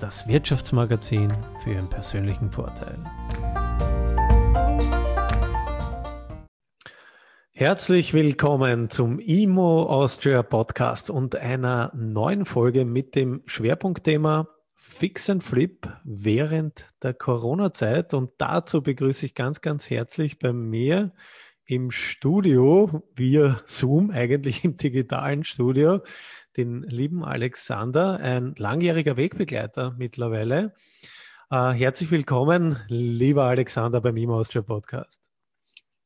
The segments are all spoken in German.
das Wirtschaftsmagazin für Ihren persönlichen Vorteil. Herzlich willkommen zum IMO Austria Podcast und einer neuen Folge mit dem Schwerpunktthema Fix and Flip während der Corona-Zeit. Und dazu begrüße ich ganz, ganz herzlich bei mir im Studio, via Zoom, eigentlich im digitalen Studio, den lieben Alexander, ein langjähriger Wegbegleiter mittlerweile. Äh, herzlich willkommen, lieber Alexander, beim IMA Austria Podcast.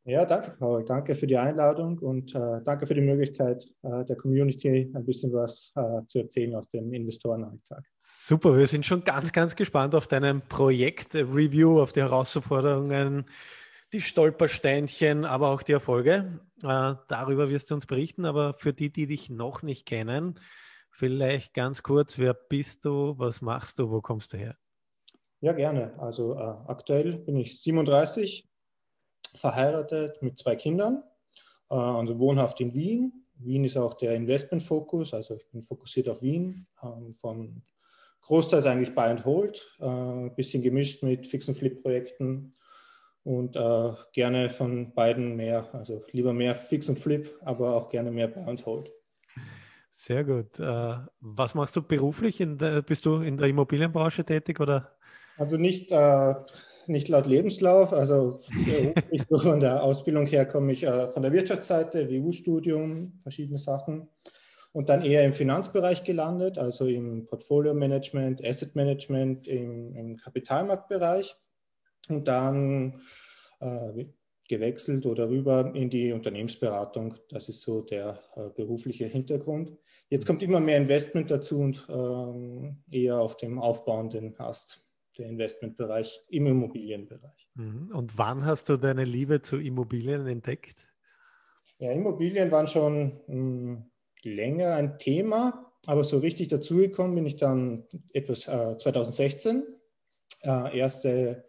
Ja, danke, Paul. Danke für die Einladung und äh, danke für die Möglichkeit, äh, der Community ein bisschen was äh, zu erzählen aus dem Investorenalltag. Super, wir sind schon ganz, ganz gespannt auf deinen Projekt-Review, auf die Herausforderungen, die Stolpersteinchen, aber auch die Erfolge. Äh, darüber wirst du uns berichten. Aber für die, die dich noch nicht kennen, vielleicht ganz kurz, wer bist du, was machst du, wo kommst du her? Ja, gerne. Also äh, aktuell bin ich 37, verheiratet mit zwei Kindern äh, und wohnhaft in Wien. Wien ist auch der Investmentfokus, also ich bin fokussiert auf Wien, ähm, von großteils eigentlich Buy and Hold, ein äh, bisschen gemischt mit Fix- und Flip-Projekten und äh, gerne von beiden mehr, also lieber mehr Fix und Flip, aber auch gerne mehr Buy and Hold. Sehr gut. Äh, was machst du beruflich? Der, bist du in der Immobilienbranche tätig oder? Also nicht, äh, nicht laut Lebenslauf, also so von der Ausbildung her komme ich äh, von der Wirtschaftsseite, WU-Studium, verschiedene Sachen und dann eher im Finanzbereich gelandet, also im Portfolio-Management, Asset-Management, im, im Kapitalmarktbereich und dann äh, gewechselt oder rüber in die Unternehmensberatung. Das ist so der äh, berufliche Hintergrund. Jetzt kommt immer mehr Investment dazu und ähm, eher auf dem aufbauenden Ast der Investmentbereich im Immobilienbereich. Mhm. Und wann hast du deine Liebe zu Immobilien entdeckt? Ja, Immobilien waren schon mh, hm, länger ein Thema, aber so richtig dazugekommen bin ich dann etwas äh, 2016. Äh, erste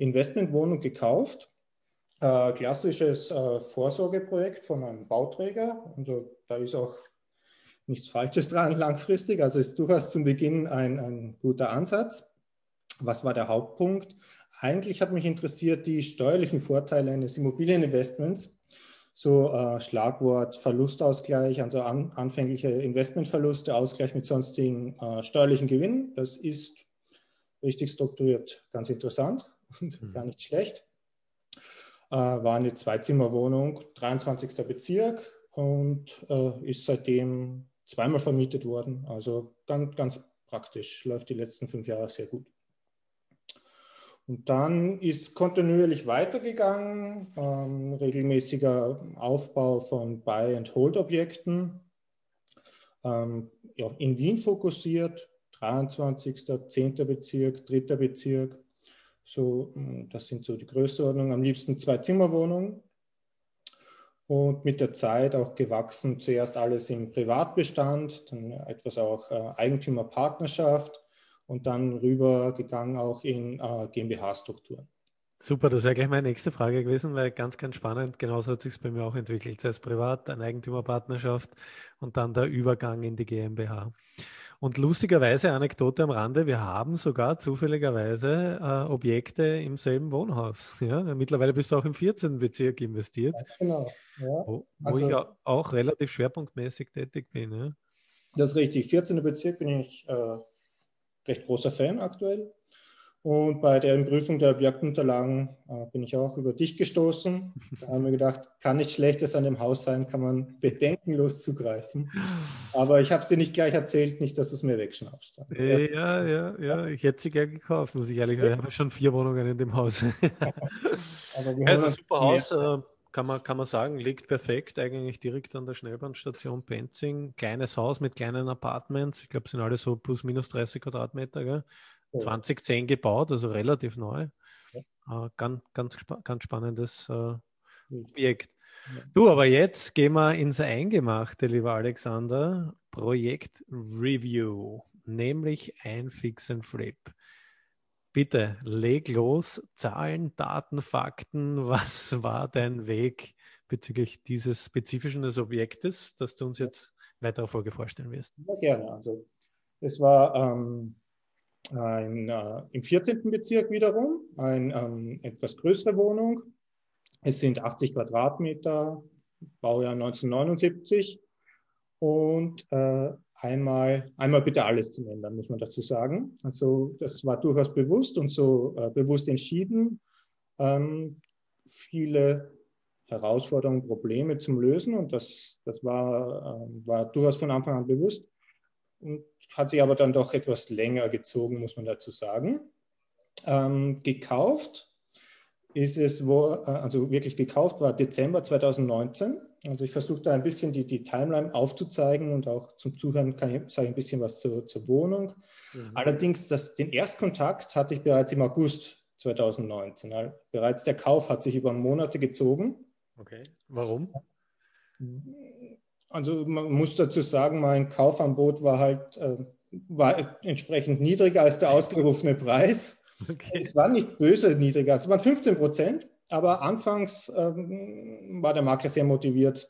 Investmentwohnung gekauft. Äh, klassisches äh, Vorsorgeprojekt von einem Bauträger. Also da ist auch nichts Falsches dran langfristig. Also ist durchaus zum Beginn ein, ein guter Ansatz. Was war der Hauptpunkt? Eigentlich hat mich interessiert die steuerlichen Vorteile eines Immobilieninvestments. So äh, Schlagwort Verlustausgleich, also an, anfängliche Investmentverluste, Ausgleich mit sonstigen äh, steuerlichen Gewinnen. Das ist richtig strukturiert ganz interessant und mhm. gar nicht schlecht. Äh, war eine Zweizimmerwohnung, 23. Bezirk und äh, ist seitdem zweimal vermietet worden. Also ganz, ganz praktisch, läuft die letzten fünf Jahre sehr gut. Und dann ist kontinuierlich weitergegangen, ähm, regelmäßiger Aufbau von Buy- and Hold-Objekten, ähm, ja, in Wien fokussiert, 23., 10. Bezirk, 3. Bezirk, so, hm, das sind so die Größenordnungen. Am liebsten zwei Zimmerwohnungen. Und mit der Zeit auch gewachsen, zuerst alles im Privatbestand, dann etwas auch äh, Eigentümerpartnerschaft und dann rübergegangen auch in äh, GmbH-Strukturen. Super, das wäre gleich meine nächste Frage gewesen, weil ganz, ganz spannend, genauso hat sich es bei mir auch entwickelt. Zuerst privat, eine Eigentümerpartnerschaft und dann der Übergang in die GmbH. Und lustigerweise, Anekdote am Rande, wir haben sogar zufälligerweise äh, Objekte im selben Wohnhaus. Ja? Mittlerweile bist du auch im 14. Bezirk investiert. Ja, genau. Ja. Wo, wo also, ich auch relativ schwerpunktmäßig tätig bin. Ja? Das ist richtig. 14. Bezirk bin ich äh, recht großer Fan aktuell. Und bei der Prüfung der Objektunterlagen äh, bin ich auch über dich gestoßen. Da haben wir gedacht, kann nicht Schlechtes an dem Haus sein, kann man bedenkenlos zugreifen. Aber ich habe es dir nicht gleich erzählt, nicht, dass du es mir wegschnappst. Äh, ja, ja, ja, ich hätte sie gerne gekauft, muss ich ehrlich sagen. Ich habe schon vier Wohnungen in dem Haus. Aber es ist ein super Haus, äh, kann man, kann man sagen, liegt perfekt, eigentlich direkt an der Schnellbahnstation Penzing. Kleines Haus mit kleinen Apartments, ich glaube, es sind alle so plus minus 30 Quadratmeter. Gell? 2010 gebaut, also relativ neu. Ja. Äh, ganz, ganz, ganz spannendes äh, Objekt. Ja. Du, aber jetzt gehen wir ins Eingemachte, lieber Alexander. Projekt Review, nämlich ein Fix and Flip. Bitte leg los, Zahlen, Daten, Fakten. Was war dein Weg bezüglich dieses spezifischen des Objektes, das du uns jetzt weiterer Folge vorstellen wirst? Ja, gerne. Also, es war ähm, ein, äh, im 14. Bezirk wiederum, eine ähm, etwas größere Wohnung. Es sind 80 Quadratmeter, Baujahr 1979. Und äh, einmal, einmal bitte alles zu ändern, muss man dazu sagen. Also das war durchaus bewusst und so äh, bewusst entschieden, ähm, viele Herausforderungen, Probleme zum Lösen und das, das war, äh, war durchaus von Anfang an bewusst und hat sich aber dann doch etwas länger gezogen, muss man dazu sagen. Ähm, gekauft ist es, wo, äh, also wirklich gekauft war Dezember 2019 also ich versuche da ein bisschen die, die Timeline aufzuzeigen und auch zum Zuhören kann ich, sage ich ein bisschen was zur, zur Wohnung. Mhm. Allerdings das, den Erstkontakt hatte ich bereits im August 2019. Also bereits der Kauf hat sich über Monate gezogen. Okay, warum? Also man muss dazu sagen, mein Kaufangebot war halt äh, war entsprechend niedriger als der ausgerufene Preis. Okay. Es war nicht böse niedriger, es waren 15 Prozent. Aber anfangs ähm, war der Makler sehr motiviert,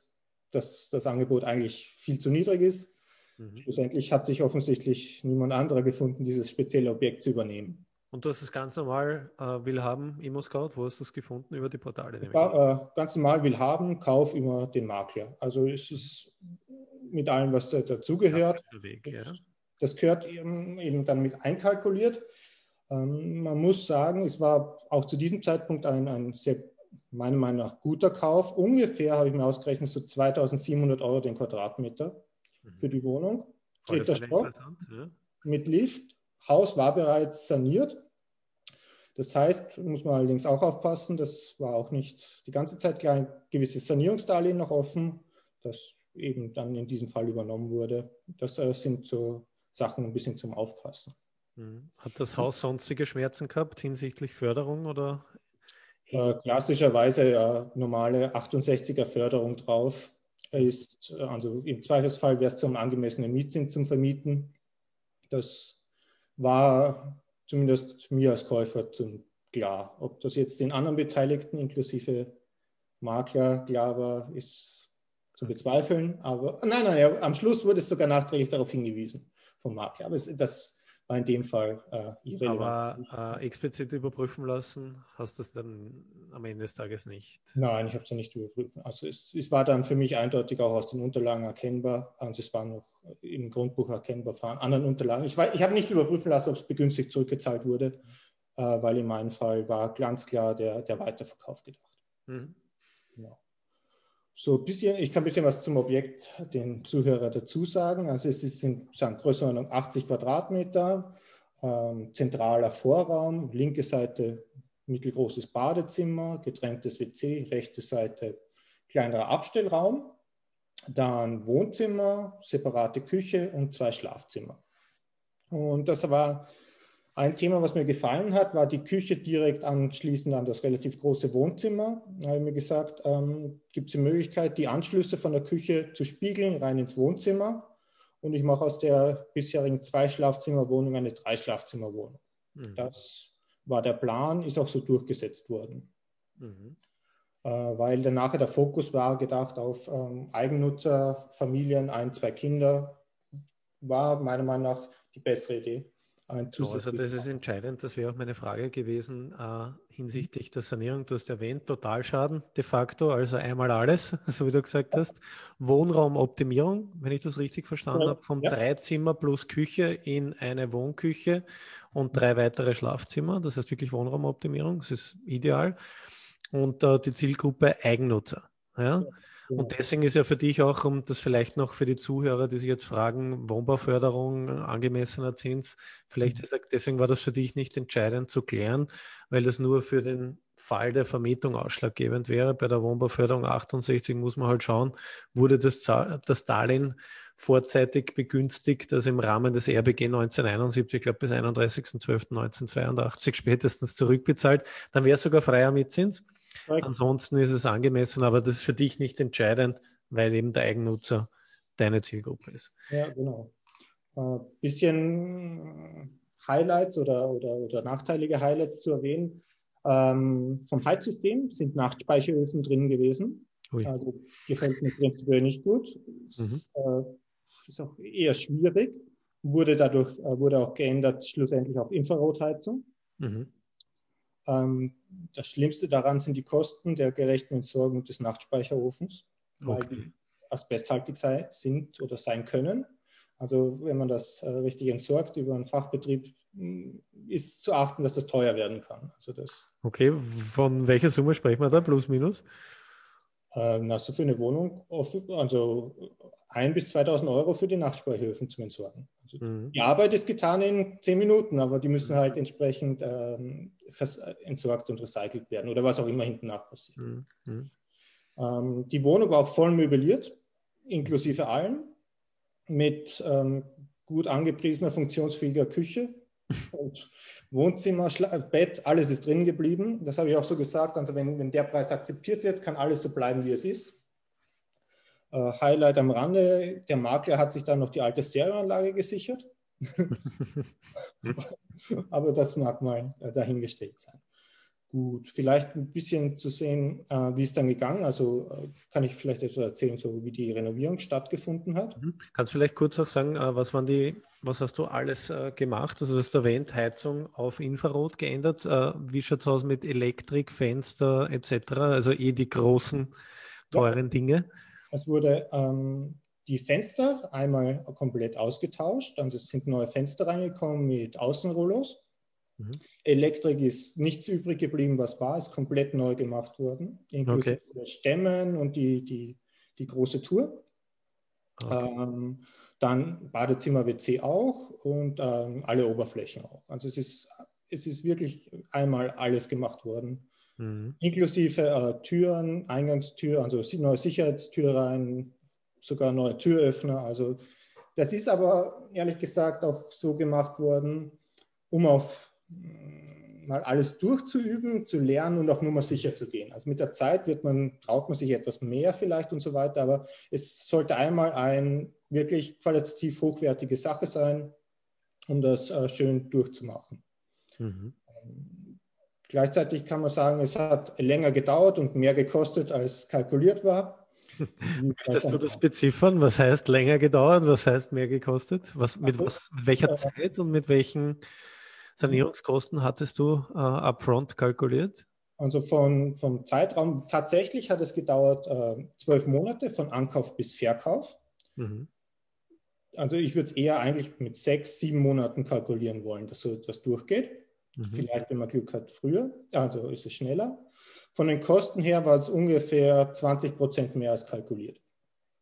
dass das Angebot eigentlich viel zu niedrig ist. Mhm. Schlussendlich hat sich offensichtlich niemand anderer gefunden, dieses spezielle Objekt zu übernehmen. Und du hast es ganz normal äh, will haben, Immo-Scout, wo hast du es gefunden? Über die Portale? Ja, äh, ganz normal will haben, Kauf über den Makler. Also es ist mit allem, was da, dazugehört. Ja. Das gehört eben, eben dann mit einkalkuliert. Ähm, man muss sagen, es war auch zu diesem Zeitpunkt ein, ein sehr, meiner Meinung nach, guter Kauf. Ungefähr habe ich mir ausgerechnet, so 2700 Euro den Quadratmeter mhm. für die Wohnung. Dritter Stock ja. mit Lift. Haus war bereits saniert. Das heißt, muss man allerdings auch aufpassen, das war auch nicht die ganze Zeit ein gewisses Sanierungsdarlehen noch offen, das eben dann in diesem Fall übernommen wurde. Das äh, sind so Sachen ein bisschen zum Aufpassen. Mhm. Hat das Haus sonstige Schmerzen gehabt hinsichtlich Förderung oder? Äh, klassischerweise ja, normale 68er Förderung drauf. Ist, also im Zweifelsfall wäre es zum angemessenen Mietzins zum Vermieten. Das war zumindest mir als Käufer zum klar. Ob das jetzt den anderen Beteiligten inklusive Makler klar war, ist zu bezweifeln. Aber nein, nein, ja, am Schluss wurde es sogar nachträglich darauf hingewiesen vom Makler. Aber es, das war in dem Fall äh, irrelevant. Aber äh, explizit überprüfen lassen hast du es dann am Ende des Tages nicht? Nein, ich habe es nicht überprüfen. Also es, es, war dann für mich eindeutig auch aus den Unterlagen erkennbar und es war noch im Grundbuch erkennbar von anderen Unterlagen. Ich, ich habe nicht überprüfen lassen, ob es begünstigt zurückgezahlt wurde, äh, weil in meinem Fall war ganz klar der, der Weiterverkauf gedacht. Mhm. Genau. So bisschen, ich kann ein bisschen was zum Objekt den Zuhörer dazu sagen. Also es ist in Größenordnung 80 Quadratmeter, ähm, zentraler Vorraum, linke Seite mittelgroßes Badezimmer, getrenntes WC, rechte Seite kleinerer Abstellraum, dann Wohnzimmer, separate Küche und zwei Schlafzimmer. Und das war ein Thema, was mir gefallen hat, war die Küche direkt anschließend an das relativ große Wohnzimmer. Da habe ich mir gesagt, ähm, gibt es die Möglichkeit, die Anschlüsse von der Küche zu spiegeln rein ins Wohnzimmer. Und ich mache aus der bisherigen Zwei-Schlafzimmer-Wohnung eine Drei-Schlafzimmer-Wohnung. Mhm. Das war der Plan, ist auch so durchgesetzt worden. Mhm. Äh, weil dann nachher der Fokus war gedacht auf ähm, Eigennutzer, Familien, ein, zwei Kinder, war meiner Meinung nach die bessere Idee ein Also das ist entscheidend, das wäre auch meine Frage gewesen äh, hinsichtlich der Sanierung. Du hast erwähnt, Totalschaden de facto, also einmal alles, so wie du gesagt hast. Wohnraumoptimierung, wenn ich das richtig verstanden ja. habe, vom ja. Dreizimmer plus Küche in eine Wohnküche und drei weitere Schlafzimmer. Das heißt wirklich Wohnraumoptimierung, das ist ideal. Und äh, die Zielgruppe Eigennutzer. Ja? Und genau. deswegen ist ja für dich auch, um das vielleicht noch für die Zuhörer, die sich jetzt fragen, Wohnbauförderung, angemessener Zins, vielleicht mhm. ist, deswegen war das für dich nicht entscheidend zu klären, weil das nur für den Fall der Vermietung ausschlaggebend wäre. Bei der Wohnbauförderung 68 muss man halt schauen, wurde das, das Darlehen vorzeitig begünstigt, also im Rahmen des RBG 1971, ich glaube bis 31.12.1982 spätestens zurückbezahlt, dann wäre es sogar freier Mitzins. Correct. Ansonsten ist es angemessen, aber das ist für dich nicht entscheidend, weil eben der Eigennutzer deine Zielgruppe ist. Ja, genau. Ein äh, bisschen Highlights oder, oder, oder nachteilige Highlights zu erwähnen. Ähm, vom Heizsystem sind Nachtspeicheröfen drin gewesen. Ui. Also gefällt mir prinzipiell nicht gut. Mhm. Äh, ist auch eher schwierig. Wurde dadurch äh, wurde auch geändert schlussendlich auf Infrarotheizung. Mhm. Ähm, das Schlimmste daran sind die Kosten der gerechten Entsorgung des Nachtspeicherofens, weil okay. die asbesthaltig sei, sind oder sein können. Also wenn man das äh, richtig entsorgt über einen Fachbetrieb, mm, ist zu achten, dass das teuer werden kann. Also das, okay, von welcher Summe sprechen wir da, plus minus? Ähm, also für eine Wohnung, also ein bis 2000 Euro für die Nachtspeicherhöfen zum Entsorgen. Also mhm. Die Arbeit ist getan in zehn Minuten, aber die müssen halt entsprechend ähm, entsorgt und recycelt werden oder was auch immer hinten nach passiert. Mhm. mhm. Ähm, die Wohnung war auch voll möbliert, inklusive allen, mit ähm, gut angepriesener, funktionsfähiger Küche und Wohnzimmer, Schla Bett, alles ist drin geblieben. Das habe ich auch so gesagt. Also wenn, wenn der Preis akzeptiert wird, kann alles so bleiben, wie es ist. Äh, Highlight am Rande, der Makler hat sich dann noch die alte Stereoanlage gesichert. Aber das mag mal äh, dahingestellt sein. Gut, vielleicht ein bisschen zu sehen, äh, wie es dann gegangen. Also äh, kann ich vielleicht etwas erzählen, so wie die Renovierung stattgefunden hat. Mhm. Kannst du vielleicht kurz auch sagen, äh, was waren die, was hast du alles äh, gemacht? Also du hast erwähnt, Heizung auf Infrarot geändert. Äh, wie schaut es aus mit Elektrik, Fenster etc.? Also eh die großen, teuren ja. Dinge. Es wurde ähm, die Fenster einmal komplett ausgetauscht. Also es sind neue Fenster reingekommen mit Außenrollos. Mhm. Elektrik ist nichts übrig geblieben, was war, ist komplett neu gemacht worden, inklusive okay. der Stämmen und die, die, die große Tour. Okay. Ähm, dann Badezimmer, WC auch und ähm, alle Oberflächen auch. Also es ist, es ist wirklich einmal alles gemacht worden, mhm. inklusive äh, Türen, Eingangstür, also neue Sicherheitstür rein, sogar neue Türöffner. Also das ist aber ehrlich gesagt auch so gemacht worden, um auf mal alles durchzuüben, zu lernen und auch nur mal sicher zu gehen. Also mit der Zeit wird man, traut man sich etwas mehr vielleicht und so weiter, aber es sollte einmal eine wirklich qualitativ hochwertige Sache sein, um das äh, schön durchzumachen. Mhm. Gleichzeitig kann man sagen, es hat länger gedauert und mehr gekostet, als kalkuliert war. Möchtest du das beziffern? Was heißt länger gedauert? Was heißt mehr gekostet? Was, mit, was, mit welcher Zeit und mit welchen Sanierungskosten hattest du äh, upfront kalkuliert? Also von, vom Zeitraum, tatsächlich hat es gedauert äh, zwölf Monate von Ankauf bis Verkauf. Mhm. Also ich würde es eher eigentlich mit sechs, sieben Monaten kalkulieren wollen, dass so etwas durchgeht. Mhm. Vielleicht, wenn man Glück hat, früher, also ist es schneller. Von den Kosten her war es ungefähr 20 Prozent mehr als kalkuliert.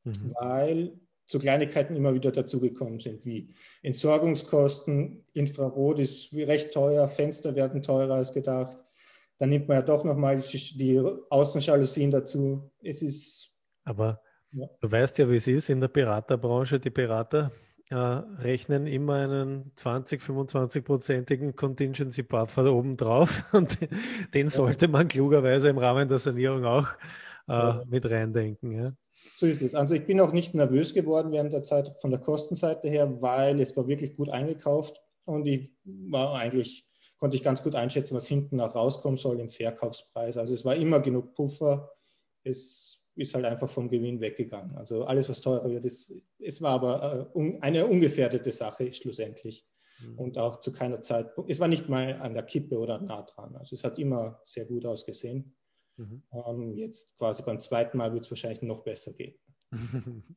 Mhm. Weil zu Kleinigkeiten immer wieder dazugekommen sind, wie Entsorgungskosten, Infrarot ist recht teuer, Fenster werden teurer als gedacht. Dann nimmt man ja doch nochmal die Außenjalousien dazu. Es ist. Aber ja. du weißt ja, wie es ist in der Beraterbranche. Die Berater äh, rechnen immer einen 20, 25-prozentigen Contingency Buffer oben drauf und den sollte man klugerweise im Rahmen der Sanierung auch äh, ja. mit reindenken. Ja. So ist es. Also ich bin auch nicht nervös geworden während der Zeit von der Kostenseite her, weil es war wirklich gut eingekauft und ich war eigentlich, konnte ich ganz gut einschätzen, was hinten noch rauskommen soll im Verkaufspreis. Also es war immer genug Puffer. Es ist halt einfach vom Gewinn weggegangen. Also alles, was teurer wird, ist, es war aber äh, eine ungefährdete Sache schlussendlich. Mhm. Und auch zu keiner Zeit, es war nicht mal an der Kippe oder nah dran. Also es hat immer sehr gut ausgesehen. Mhm. Ähm, jetzt quasi beim zweiten Mal wird es wahrscheinlich noch besser gehen.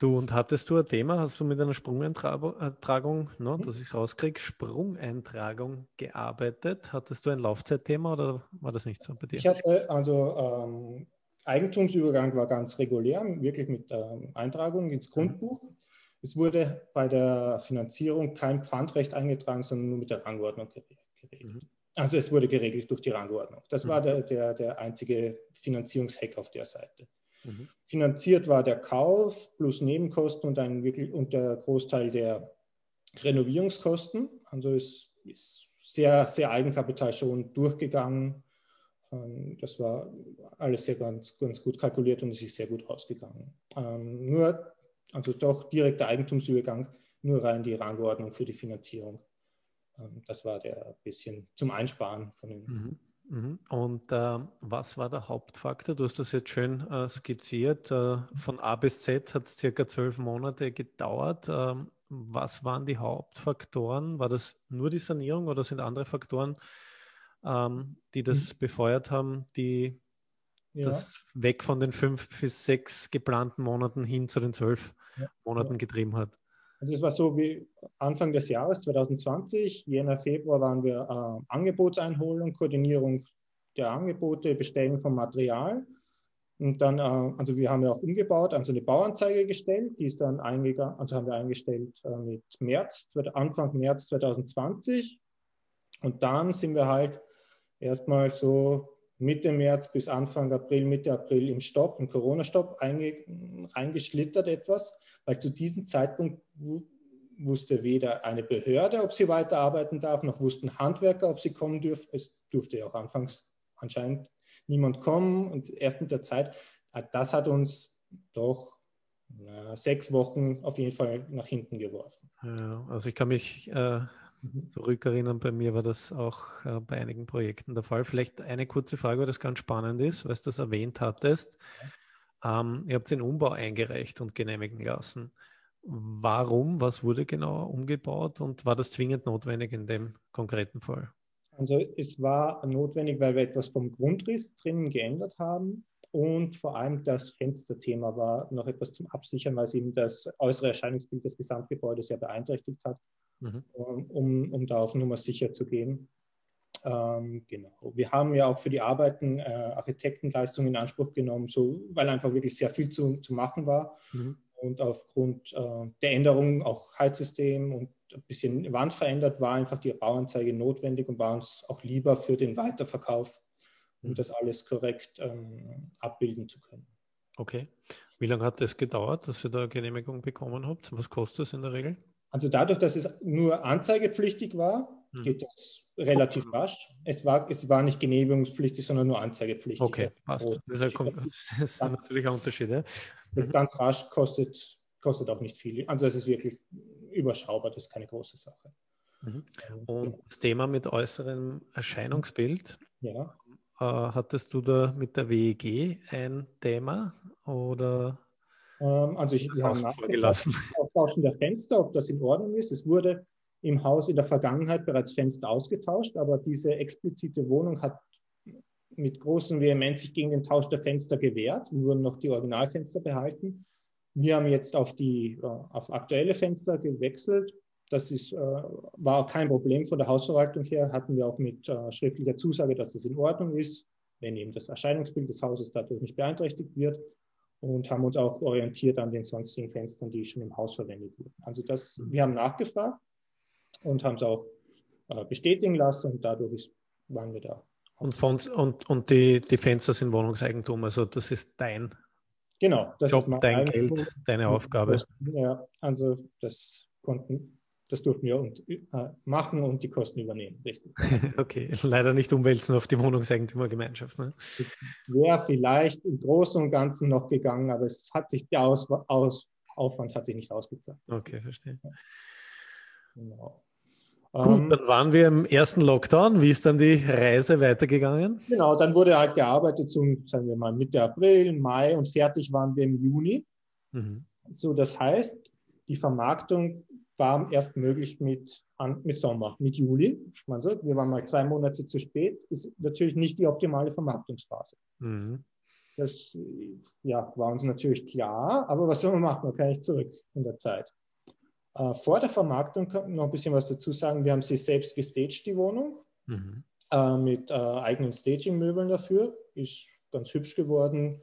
Du, und hattest du ein Thema, hast du mit einer Sprungeintragung, ne, dass ich rauskriege, Sprungeintragung gearbeitet? Hattest du ein Laufzeitthema oder war das nicht so bei dir? Ich hatte, also ähm, Eigentumsübergang war ganz regulär, wirklich mit ähm, Eintragung ins mhm. Grundbuch. Mhm. Es wurde bei der Finanzierung kein Pfandrecht eingetragen, sondern nur mit der Rangordnung geregelt. Mhm. Also es wurde geregelt durch die Rangordnung. Das mhm. war der, der, der einzige Finanzierungshack auf der Seite. Mhm. Finanziert war der Kauf plus Nebenkosten und, ein wirklich, und der Großteil der Renovierungskosten. Also es ist sehr, sehr Eigenkapital schon durchgegangen. Ähm, das war alles sehr ganz, ganz gut kalkuliert und es ist sehr gut ausgegangen. Ähm, nur, also doch direkter Eigentumsübergang, nur rein die Rangordnung für die Finanzierung das war der bisschen zum Einsparen von den. Mhm. mhm. Und äh, was war der Hauptfaktor? Du hast das jetzt schön äh, skizziert. Äh, von A bis Z hat es circa zwölf Monate gedauert. Ähm, was waren die Hauptfaktoren? War das nur die Sanierung oder sind andere Faktoren, ähm, die das mhm. befeuert haben, die ja. das weg von den fünf bis sechs geplanten Monaten hin zu den zwölf ja. Monaten ja. getrieben hat? Also es war so wie Anfang des Jahres 2020, Jänner, Februar waren wir äh, Angebotseinholung, Koordinierung der Angebote, Bestellen von Material. Und dann, äh, also wir haben ja auch umgebaut, also eine Bauanzeige gestellt, die ist dann eingegangen, also haben wir eingestellt äh, mit März, Anfang März 2020. Und dann sind wir halt erstmal so Mitte März bis Anfang April, Mitte April im Stopp, im Corona-Stopp reingeschlittert etwas weil zu diesem Zeitpunkt wusste weder eine Behörde, ob sie weiterarbeiten darf, noch wussten Handwerker, ob sie kommen dürfen. Es durfte ja auch anfangs anscheinend niemand kommen und erst mit der Zeit, äh, das hat uns doch na, sechs Wochen auf jeden Fall nach hinten geworfen. Ja, also ich kann mich äh, zurückerinnern, bei mir war das auch äh, bei einigen Projekten der Fall. Vielleicht eine kurze Frage, weil das ganz spannend ist, weil du das erwähnt hattest. Ja. Ähm, ihr habt den Umbau eingereicht und genehmigen lassen. Warum? Was wurde genau umgebaut und war das zwingend notwendig in dem konkreten Fall? Also es war notwendig, weil wir etwas vom Grundriss drinnen geändert haben und vor allem das Fensterthema war noch etwas zum Absichern, weil es eben das äußere Erscheinungsbild des Gesamtgebäudes sehr beeinträchtigt hat, mhm. um, um da auf Nummer sicher zu gehen. Ähm, genau. Wir haben ja auch für die Arbeiten äh, Architektenleistungen in Anspruch genommen, so, weil einfach wirklich sehr viel zu, zu machen war. Mhm. Und aufgrund äh, der Änderungen, auch Heizsystem und ein bisschen Wand verändert, war einfach die Bauanzeige notwendig und war uns auch lieber für den Weiterverkauf, um mhm. das alles korrekt ähm, abbilden zu können. Okay. Wie lange hat es gedauert, dass ihr da Genehmigung bekommen habt? Was kostet es in der Regel? Also dadurch, dass es nur anzeigepflichtig war. Geht das relativ rasch. Es war, es war nicht genehmigungspflichtig, sondern nur anzeigepflichtig. Okay, passt. Das ist, ein, das ist natürlich ein Unterschied. Ja? Mhm. Ganz rasch kostet, kostet auch nicht viel. Also es ist wirklich überschaubar, das ist keine große Sache. Mhm. Und das Thema mit äußerem Erscheinungsbild, ja. äh, hattest du da mit der WEG ein Thema oder? Ähm, also ich habe vorgelassen. Austauschen der Fenster, ob das in Ordnung ist. Es wurde im Haus in der Vergangenheit bereits Fenster ausgetauscht, aber diese explizite Wohnung hat mit großem Vehemenz sich gegen den Tausch der Fenster gewehrt und wurden noch die Originalfenster behalten. Wir haben jetzt auf die äh, auf aktuelle Fenster gewechselt. Das ist, äh, war kein Problem von der Hausverwaltung her. Hatten wir auch mit äh, schriftlicher Zusage, dass es in Ordnung ist, wenn eben das Erscheinungsbild des Hauses dadurch nicht beeinträchtigt wird. Und haben uns auch orientiert an den sonstigen Fenstern, die schon im Haus verwendet wurden. Also das, wir haben nachgefragt und haben es auch äh, bestätigen lassen und dadurch waren wir da. Und, von, und, und die, die Fenster sind Wohnungseigentum, also das ist dein genau, das Job, ist dein. Geld, deine Aufgabe. Ja, also das konnten, das durften wir und, äh, machen und die Kosten übernehmen, richtig. okay, leider nicht umwälzen auf die Wohnungseigentümergemeinschaft. Ne? Wäre vielleicht im Großen und Ganzen noch gegangen, aber es hat sich der Aus, Aus, Aufwand hat sich nicht ausgezahlt. Okay, verstehe. Genau. Gut, ähm, dann waren wir im ersten Lockdown. Wie ist dann die Reise weitergegangen? Genau, dann wurde halt gearbeitet zum, sagen wir mal, Mitte April, Mai und fertig waren wir im Juni. Mhm. So, das heißt, die Vermarktung war erst möglich mit, mit Sommer, mit Juli. Man sagt, wir waren mal zwei Monate zu spät. Ist natürlich nicht die optimale Vermarktungsphase. Mhm. Das ja, war uns natürlich klar, aber was soll man machen? Man kann nicht zurück in der Zeit. Äh, vor der Vermarktung kann man noch ein bisschen was dazu sagen. Wir haben sie selbst gestaged, die Wohnung, mhm. äh, mit äh, eigenen Staging-Möbeln dafür. Ist ganz hübsch geworden.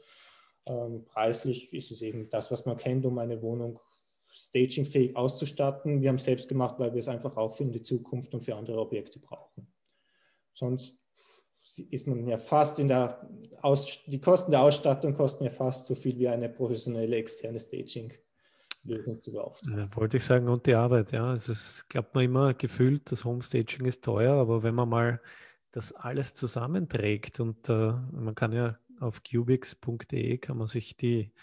Ähm, preislich ist es eben das, was man kennt, um eine Wohnung stagingfähig auszustatten. Wir haben es selbst gemacht, weil wir es einfach auch für die Zukunft und für andere Objekte brauchen. sonst ist man ja fast in der Aus die Kosten der Ausstattung kosten ja fast so viel wie eine professionelle externe Staging. Lösung zu beauftragen. Ja, wollte ich sagen, und die Arbeit, ja. Es ist, glaubt man immer gefühlt, das Homestaging ist teuer, aber wenn man mal das alles zusammenträgt und äh, man kann ja auf cubix.de kann man sich die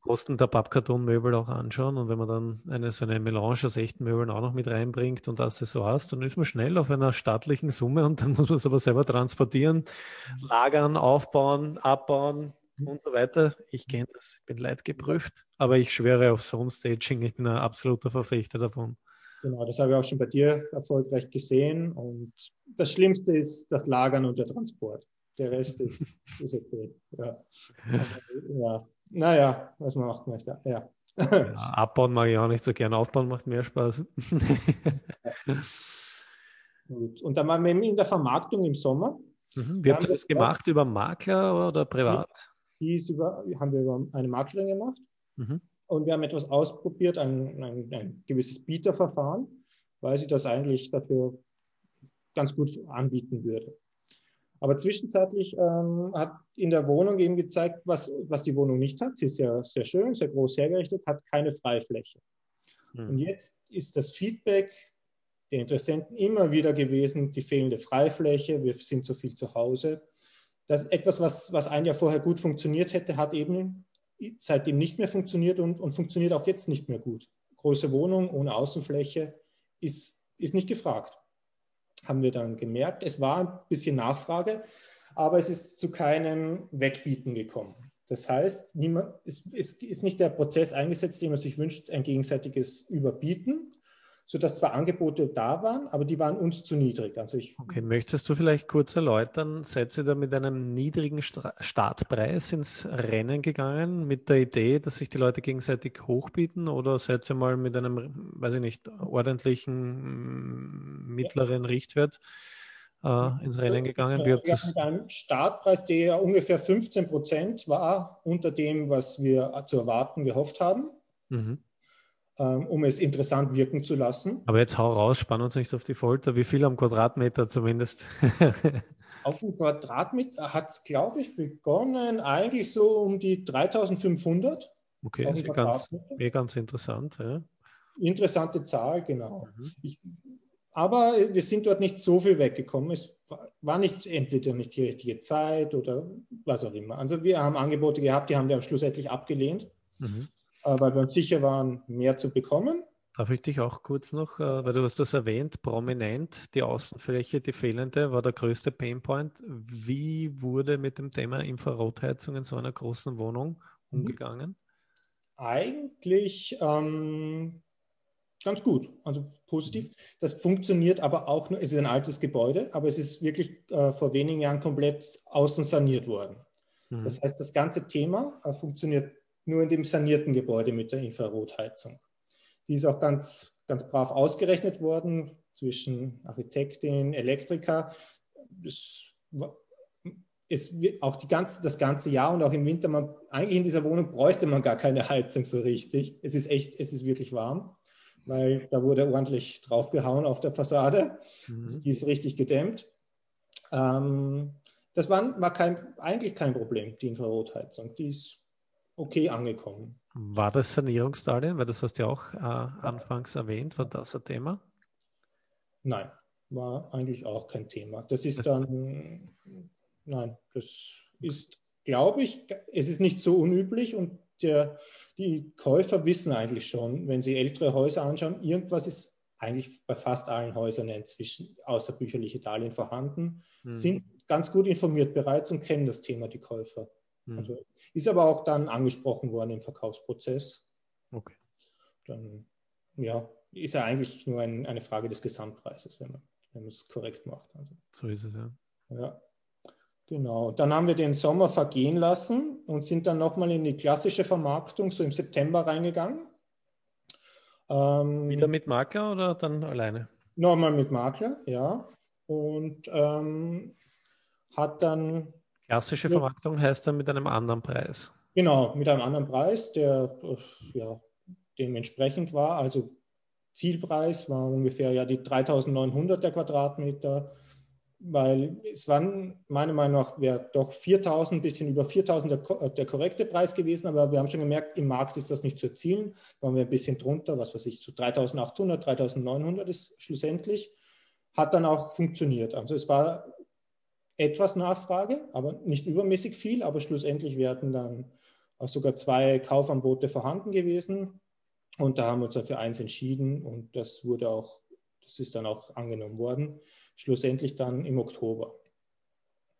Kosten der Pappkartonmöbel auch anschauen. Und wenn man dann eine, so eine Melange aus echten Möbeln auch noch mit reinbringt und Accessoires, dann ist man schnell auf einer staatlichen Summe und dann muss man es aber selber transportieren, mhm. lagern, aufbauen, abbauen. Und so weiter. Ich kenne das, ich bin leidgeprüft, aber ich schwöre aufs Homestaging, ich bin ein absoluter Verfechter davon. Genau, das habe ich auch schon bei dir erfolgreich gesehen. Und das Schlimmste ist das Lagern und der Transport. Der Rest ist, ist okay. Ja. ja. Naja, was macht man da? Ja. ja. Abbauen mag ich auch nicht so gern, aufbauen macht mehr Spaß. Gut. Und dann waren wir in der Vermarktung im Sommer. Mhm. Wie habt ihr das gemacht? Über Makler oder privat? Die ist über, haben wir über eine Maklerin gemacht. Mhm. Und wir haben etwas ausprobiert, ein, ein, ein gewisses Bieterverfahren, weil sie das eigentlich dafür ganz gut anbieten würde. Aber zwischenzeitlich ähm, hat in der Wohnung eben gezeigt, was, was die Wohnung nicht hat. Sie ist ja sehr schön, sehr groß hergerichtet, hat keine Freifläche. Mhm. Und jetzt ist das Feedback der Interessenten immer wieder gewesen, die fehlende Freifläche, wir sind zu viel zu Hause. Das etwas, was, was ein Jahr vorher gut funktioniert hätte, hat eben seitdem nicht mehr funktioniert und, und funktioniert auch jetzt nicht mehr gut. Große Wohnung ohne Außenfläche ist, ist nicht gefragt haben wir dann gemerkt. Es war ein bisschen Nachfrage, aber es ist zu keinem Wegbieten gekommen. Das heißt, niemand, es, es ist nicht der Prozess eingesetzt, den man sich wünscht, ein gegenseitiges Überbieten, sodass zwar Angebote da waren, aber die waren uns zu niedrig. Also ich, okay, möchtest du vielleicht kurz erläutern, seid ihr da mit einem niedrigen Startpreis ins Rennen gegangen, mit der Idee, dass sich die Leute gegenseitig hochbieten oder seid ihr mal mit einem, weiß ich nicht, ordentlichen mittleren Richtwert äh, ins Rennen gegangen? Wie ja, mit einem Startpreis, der ja ungefähr 15 Prozent war unter dem, was wir zu erwarten gehofft haben. Mhm. Ähm, um es interessant wirken zu lassen. Aber jetzt hau raus, spann uns nicht auf die Folter. Wie viel am Quadratmeter zumindest? auf dem Quadratmeter hat es, glaube ich, begonnen eigentlich so um die 3500. Okay, das ist ganz, eh ganz interessant. Ja. Interessante Zahl, genau. Mhm. Ich, aber wir sind dort nicht so viel weggekommen. Es war nicht entweder nicht die richtige Zeit oder was auch immer. Also wir haben Angebote gehabt, die haben wir am Schluss endlich abgelehnt. Mhm. Äh, weil wir uns sicher waren, mehr zu bekommen. Darf ich dich auch kurz noch, äh, weil du hast das erwähnt, prominent, die Außenfläche, die fehlende, war der größte Painpoint. Wie wurde mit dem Thema Infrarotheizung in so einer großen Wohnung mhm. umgegangen? Eigentlich ähm, ganz gut, also positiv. Das funktioniert aber auch nur, es ist ein altes Gebäude, aber es ist wirklich äh, vor wenigen Jahren komplett außen saniert worden. Mhm. Das heißt, das ganze Thema äh, funktioniert nur in dem sanierten Gebäude mit der Infrarotheizung. Die ist auch ganz, ganz brav ausgerechnet worden zwischen Architektin, Elektriker. Das ist auch die ganze, das ganze Jahr und auch im Winter, man, eigentlich in dieser Wohnung bräuchte man gar keine Heizung so richtig. Es ist echt, es ist wirklich warm, weil da wurde ordentlich draufgehauen auf der Fassade. Mhm. Also die ist richtig gedämmt. Ähm, das war, war kein, eigentlich kein Problem, die Infrarotheizung. Die ist okay angekommen. War das Sanierungsdarlehen? Weil das hast du ja auch äh, anfangs erwähnt. War das ein Thema? Nein, war eigentlich auch kein Thema. Das ist dann, nein, das ist, glaube ich, es ist nicht so unüblich und der, die Käufer wissen eigentlich schon, wenn sie ältere Häuser anschauen, irgendwas ist eigentlich bei fast allen Häusern inzwischen außerbücherliche Darlehen vorhanden, hm. sind ganz gut informiert bereits und kennen das Thema, die Käufer. Mhm. Also ist aber auch dann angesprochen worden im Verkaufsprozess. Okay. Dann, ja, ist ja eigentlich nur ein, eine Frage des Gesamtpreises, wenn man, wenn man es korrekt macht. Also, so ist es, ja. Ja, genau. Dann haben wir den Sommer vergehen lassen und sind dann nochmal in die klassische Vermarktung so im September reingegangen. Ähm, Wieder mit Makler oder dann alleine? Nochmal mit Makler, ja. Und ähm, hat dann Klassische Vermarktung heißt dann mit einem anderen Preis. Genau, mit einem anderen Preis, der ja, dementsprechend war. Also Zielpreis war ungefähr ja die 3.900 der Quadratmeter weil es waren meiner Meinung nach wäre doch 4000, bisschen über 4000 der, der, korrekte Preis gewesen, aber wir haben schon gemerkt, im Markt ist das nicht zu erzielen, waren wir ein bisschen drunter, was weiß ich, so 3800, 3900 ist schlussendlich, hat dann auch funktioniert. Also es war etwas Nachfrage, aber nicht übermäßig viel, aber schlussendlich werden dann auch sogar zwei Kaufanbote vorhanden gewesen und da haben wir uns dann für eins entschieden und das wurde auch, das ist dann auch angenommen worden schlussendlich dann im Oktober.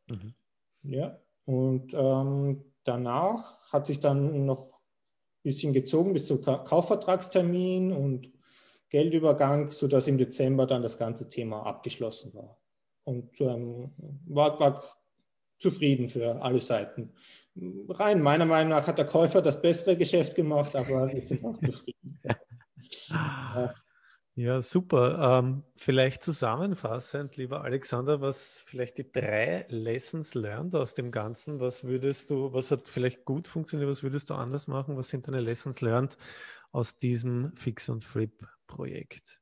Mhm. Ja, und ähm, danach hat sich dann noch ein bisschen gezogen bis zum Kaufvertragstermin und Geldübergang, sodass im Dezember dann das ganze Thema abgeschlossen war. Und ähm, war, war zufrieden für alle Seiten. Rein meiner Meinung nach hat der Käufer das bessere Geschäft gemacht, aber wir sind auch zufrieden. ja. Ja, super. Ähm, vielleicht zusammenfassend, lieber Alexander, was vielleicht die drei Lessons learned aus dem Ganzen? Was würdest du, was hat vielleicht gut funktioniert, was würdest du anders machen? Was sind deine Lessons learned aus diesem Fix und Flip Projekt?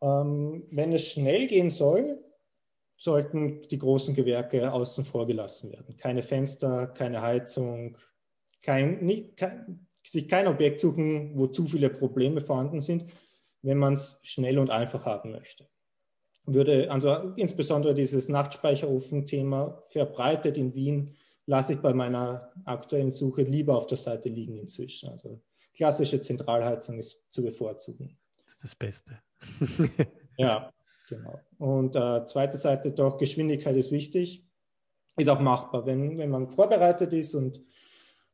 Ähm, wenn es schnell gehen soll, sollten die großen Gewerke außen vor gelassen werden. Keine Fenster, keine Heizung, kein, nicht, kein, sich kein Objekt suchen, wo zu viele Probleme vorhanden sind wenn man es schnell und einfach haben möchte. Würde also insbesondere dieses Nachtspeicherofen-Thema verbreitet in Wien, lasse ich bei meiner aktuellen Suche lieber auf der Seite liegen inzwischen. Also klassische Zentralheizung ist zu bevorzugen. Das ist das Beste. ja, genau. Und äh, zweite Seite doch, Geschwindigkeit ist wichtig, ist auch machbar. Wenn, wenn man vorbereitet ist und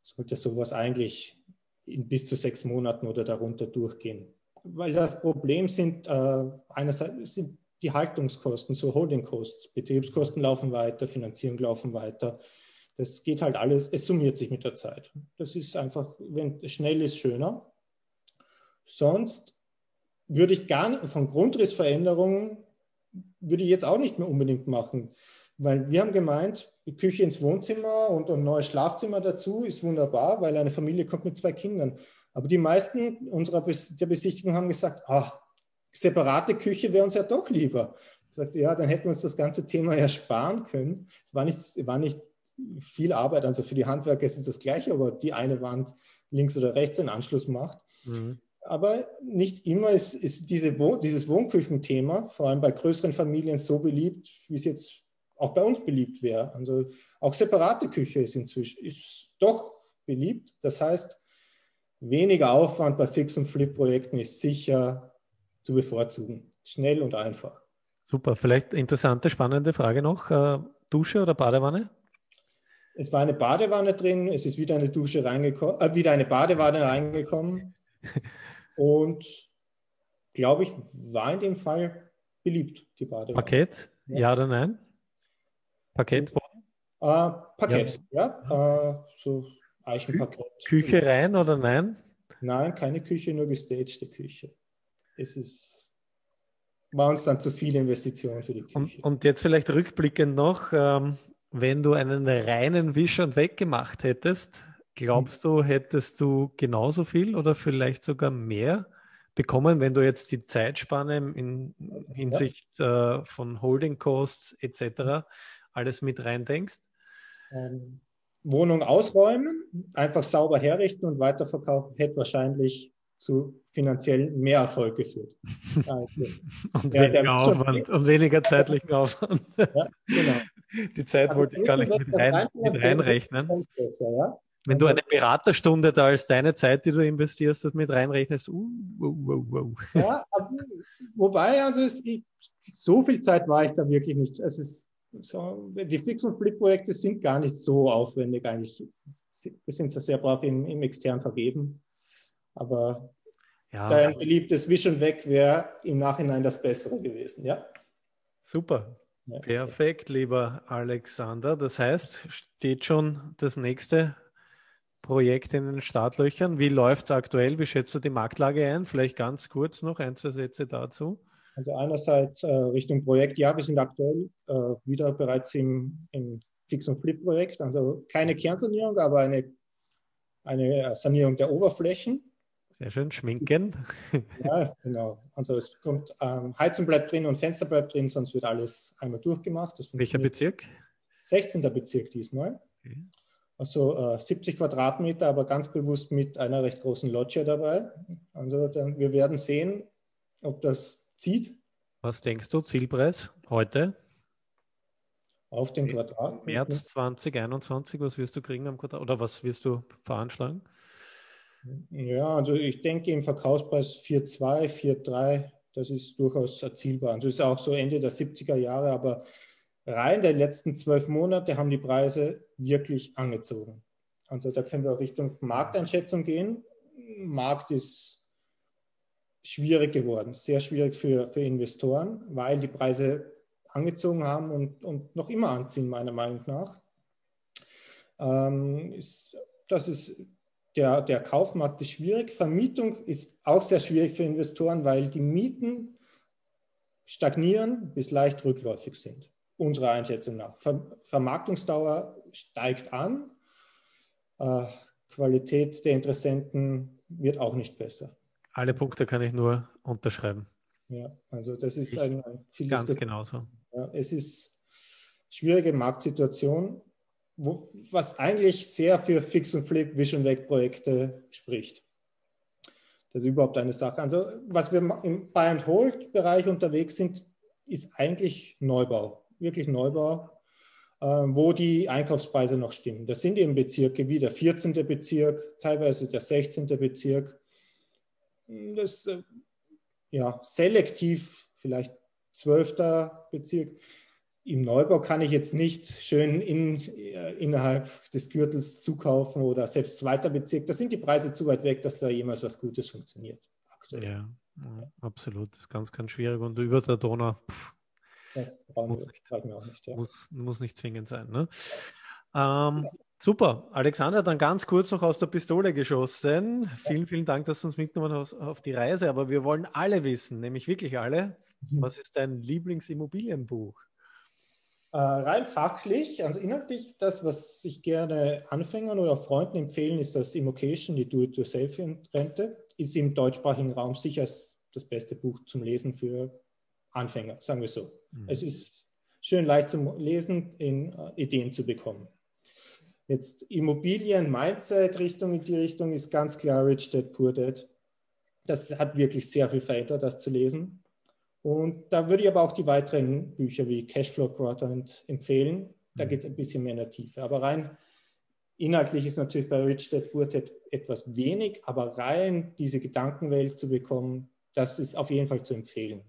sollte sowas eigentlich in bis zu sechs Monaten oder darunter durchgehen weil das Problem sind äh, einerseits sind die Haltungskosten, so Holding Costs, Betriebskosten laufen weiter, Finanzierung laufen weiter. Das geht halt alles, es summiert sich mit der Zeit. Das ist einfach, wenn schnell ist, schöner. Sonst würde ich gar nicht, von Grundrissveränderungen würde ich jetzt auch nicht mehr unbedingt machen, weil wir haben gemeint, die Küche ins Wohnzimmer und ein neues Schlafzimmer dazu ist wunderbar, weil eine Familie kommt mit zwei Kindern. Aber die meisten unserer der Besichtigung haben gesagt, ach, separate Küche wäre uns ja doch lieber. Ich sagte, ja, dann hätten wir uns das ganze Thema ja sparen können. Es war nicht, war nicht viel Arbeit, also für die Handwerker ist es das Gleiche, aber die eine Wand links oder rechts einen Anschluss macht. Mhm. Aber nicht immer ist, ist diese Wohn dieses Wohnküchenthema, vor allem bei größeren Familien, so beliebt, wie es jetzt auch bei uns beliebt wäre. Also auch separate Küche ist inzwischen ist doch beliebt. Das heißt, weniger Aufwand bei Fix- und Flip-Projekten ist sicher zu bevorzugen. Schnell und einfach. Super. Vielleicht interessante, spannende Frage noch. Äh, Dusche oder Badewanne? Es war eine Badewanne drin, es ist wieder eine Dusche reingekommen, äh, wieder eine Badewanne reingekommen. Und glaube ich, war in dem Fall beliebt, die Badewanne. Paket? Ja, oder nein? Paketboden? Äh, Paket, ja. ja. Äh, so Eichenparkett. Küche rein oder nein? Nein, keine Küche, nur gestagte Küche. Es ist, war uns dann zu viel Investitionen für die Küche. Und, und jetzt vielleicht rückblickend noch, ähm, wenn du einen reinen Wisch und Weg gemacht hättest, glaubst du, hättest du genauso viel oder vielleicht sogar mehr bekommen, wenn du jetzt die Zeitspanne in Hinsicht ja. äh, von Holding Costs etc. alles mit rein denkst? Ähm, Wohnung ausräumen, einfach sauber herrichten und weiterverkaufen, hätte wahrscheinlich zu finanziellen Mehrerfolg geführt. Also, und, ja, weniger Aufwand, und weniger zeitlichen Aufwand. ja, genau. Die Zeit wollte ich gar nicht mit, rein, mit reinrechnen. Besser, ja? Wenn du also eine Beraterstunde da als deine Zeit, die du investierst, mit reinrechnest, uh, uh, uh. Ja, aber, wobei, also es, ich, so viel Zeit war ich da wirklich nicht. Es ist so, die Fix- und Flip-Projekte sind gar nicht so aufwendig eigentlich. Wir sind sehr brav im, im extern vergeben. Aber ja. dein beliebtes Vision weg wäre im Nachhinein das Bessere gewesen, ja? Super. Ja. Perfekt, lieber Alexander. Das heißt, steht schon das nächste Projekt in den Startlöchern. Wie läuft es aktuell? Wie schätzt du die Marktlage ein? Vielleicht ganz kurz noch ein, zwei Sätze dazu. Also einerseits äh, Richtung Projekt, ja, wir sind aktuell äh, wieder bereits im, im Fix- und Flip-Projekt, also keine Kernsanierung, aber eine, eine Sanierung der Oberflächen. Sehr schön, schminken. Ja, genau. Also es kommt, ähm, Heizung bleibt drin und Fenster bleibt drin, sonst wird alles einmal durchgemacht. Welcher Bezirk? 16. Bezirk diesmal. Okay. Also äh, 70 Quadratmeter, aber ganz bewusst mit einer recht großen Loggia dabei. Also dann, wir werden sehen, ob das zieht. Was denkst du, Zielpreis heute? Auf den Quadrat? März 2021, was wirst du kriegen am Quadrat oder was wirst du veranschlagen? Ja, also ich denke im Verkaufspreis 4,2, 4,3, das ist durchaus erzielbar. Also ist auch so Ende der 70er Jahre, aber rein der letzten zwölf Monate haben die Preise wirklich angezogen. Also da können wir Richtung Markteinschätzung gehen. Markt ist schwierig geworden, sehr schwierig für, für Investoren, weil die Preise angezogen haben und, und noch immer anziehen, meiner Meinung nach. Ähm, ist, das ist der, der Kaufmarkt ist schwierig. Vermietung ist auch sehr schwierig für Investoren, weil die Mieten stagnieren bis leicht rückläufig sind, unserer Einschätzung nach. Ver Vermarktungsdauer steigt an. Äh, Qualität der Interessenten wird auch nicht besser. Alle Punkte kann ich nur unterschreiben. Ja, also das ist ich ein, ein Ganz genauso. Ja, es ist schwierige Marktsituation wo, was eigentlich sehr für Fix und Flip Vision Weg Projekte spricht. Das ist überhaupt eine Sache. Also was wir im Buy and Hold Bereich unterwegs sind, ist eigentlich Neubau, wirklich Neubau, äh, wo die Einkaufspreise noch stimmen. Das sind eben Bezirke wie der 14. Bezirk, teilweise der 16. Bezirk. Das äh, ja selektiv vielleicht 12. Bezirk im Neubau kann ich jetzt nicht schön in, äh, innerhalb des Gürtels zukaufen oder selbst zweiter Bezirk. Da sind die Preise zu weit weg, dass da jemals was Gutes funktioniert. Aktuell. Ja, ja, absolut. Das ist ganz, ganz schwierig. Und über der Donau, pff, das muss, nicht, nicht, ja. muss, muss nicht zwingend sein. Ne? Ähm, super. Alexander, dann ganz kurz noch aus der Pistole geschossen. Ja. Vielen, vielen Dank, dass du uns mitgenommen hast auf die Reise. Aber wir wollen alle wissen, nämlich wirklich alle, mhm. was ist dein Lieblingsimmobilienbuch? Äh, rein fachlich, also inhaltlich, das, was ich gerne Anfängern oder Freunden empfehlen, ist das Immocation, die Do-it-yourself-Rente, ist im deutschsprachigen Raum sicher das beste Buch zum Lesen für Anfänger, sagen wir so. Mhm. Es ist schön leicht zum Lesen, in uh, Ideen zu bekommen. Jetzt Immobilien, Mindset, Richtung in die Richtung ist ganz klar Rich Dad, Poor Dad. Das hat wirklich sehr viel verändert, das zu lesen. Und da würde ich aber auch die weiteren Bücher wie Cashflow Quadrant empfehlen. Da mhm. geht es ein bisschen mehr in der Tiefe. Aber rein inhaltlich ist natürlich bei Rich Dad Poor Dad etwas wenig, aber rein diese Gedankenwelt zu bekommen, das ist auf jeden Fall zu empfehlen.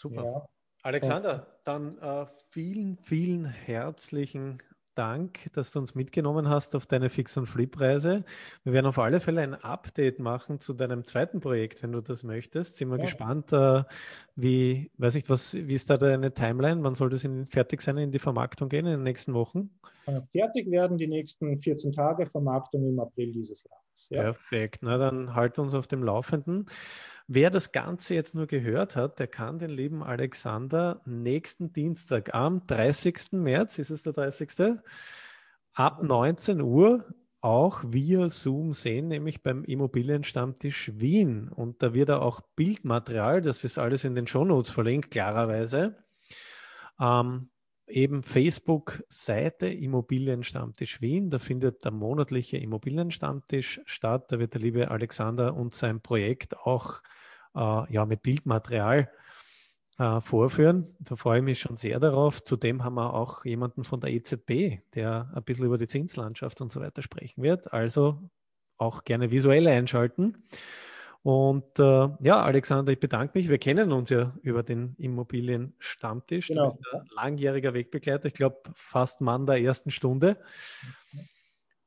Super. Ja. Alexander, dann äh, vielen, vielen herzlichen Dank, dass du uns mitgenommen hast auf deine Fix- und Flip-Reise. Wir werden auf alle Fälle ein Update machen zu deinem zweiten Projekt, wenn du das möchtest. Sind wir ja. gespannt, äh, wie, weiß nicht, was, wie ist da deine Timeline? Wann soll das in, fertig sein, in die Vermarktung gehen in den nächsten Wochen? Fertig werden die nächsten 14 Tage, Vermarktung im April dieses Jahres. Ja. Perfekt, na dann halt uns auf dem Laufenden. Wer das Ganze jetzt nur gehört hat, der kann den lieben Alexander nächsten Dienstag am 30. März, ist es der 30. ab 19 Uhr auch via Zoom sehen, nämlich beim Immobilienstammtisch Wien. Und da wird er auch Bildmaterial, das ist alles in den Shownotes verlinkt, klarerweise. Ähm, eben Facebook-Seite Immobilienstammtisch Wien. Da findet der monatliche Immobilienstammtisch statt. Da wird der liebe Alexander und sein Projekt auch äh, ja, mit Bildmaterial äh, vorführen. Da freue ich mich schon sehr darauf. Zudem haben wir auch jemanden von der EZB, der ein bisschen über die Zinslandschaft und so weiter sprechen wird. Also auch gerne visuell einschalten. Und äh, ja, Alexander, ich bedanke mich. Wir kennen uns ja über den Immobilien-Stammtisch. Genau. Du bist ein langjähriger Wegbegleiter, ich glaube fast Mann der ersten Stunde.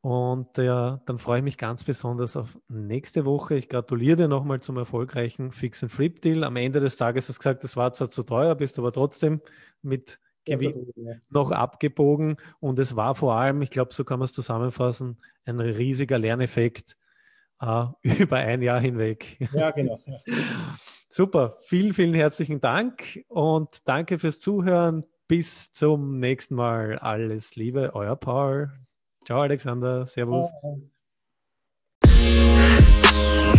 Und ja, dann freue ich mich ganz besonders auf nächste Woche. Ich gratuliere dir nochmal zum erfolgreichen Fix and Flip Deal. Am Ende des Tages hast du gesagt, das war zwar zu teuer, bist aber trotzdem mit Gewinn noch abgebogen. Und es war vor allem, ich glaube, so kann man es zusammenfassen, ein riesiger Lerneffekt äh, über ein Jahr hinweg. Ja, genau. Ja. Super. Vielen, vielen herzlichen Dank und danke fürs Zuhören. Bis zum nächsten Mal. Alles Liebe, euer Paul. Ciao, Alexander. Servus. Tschüss.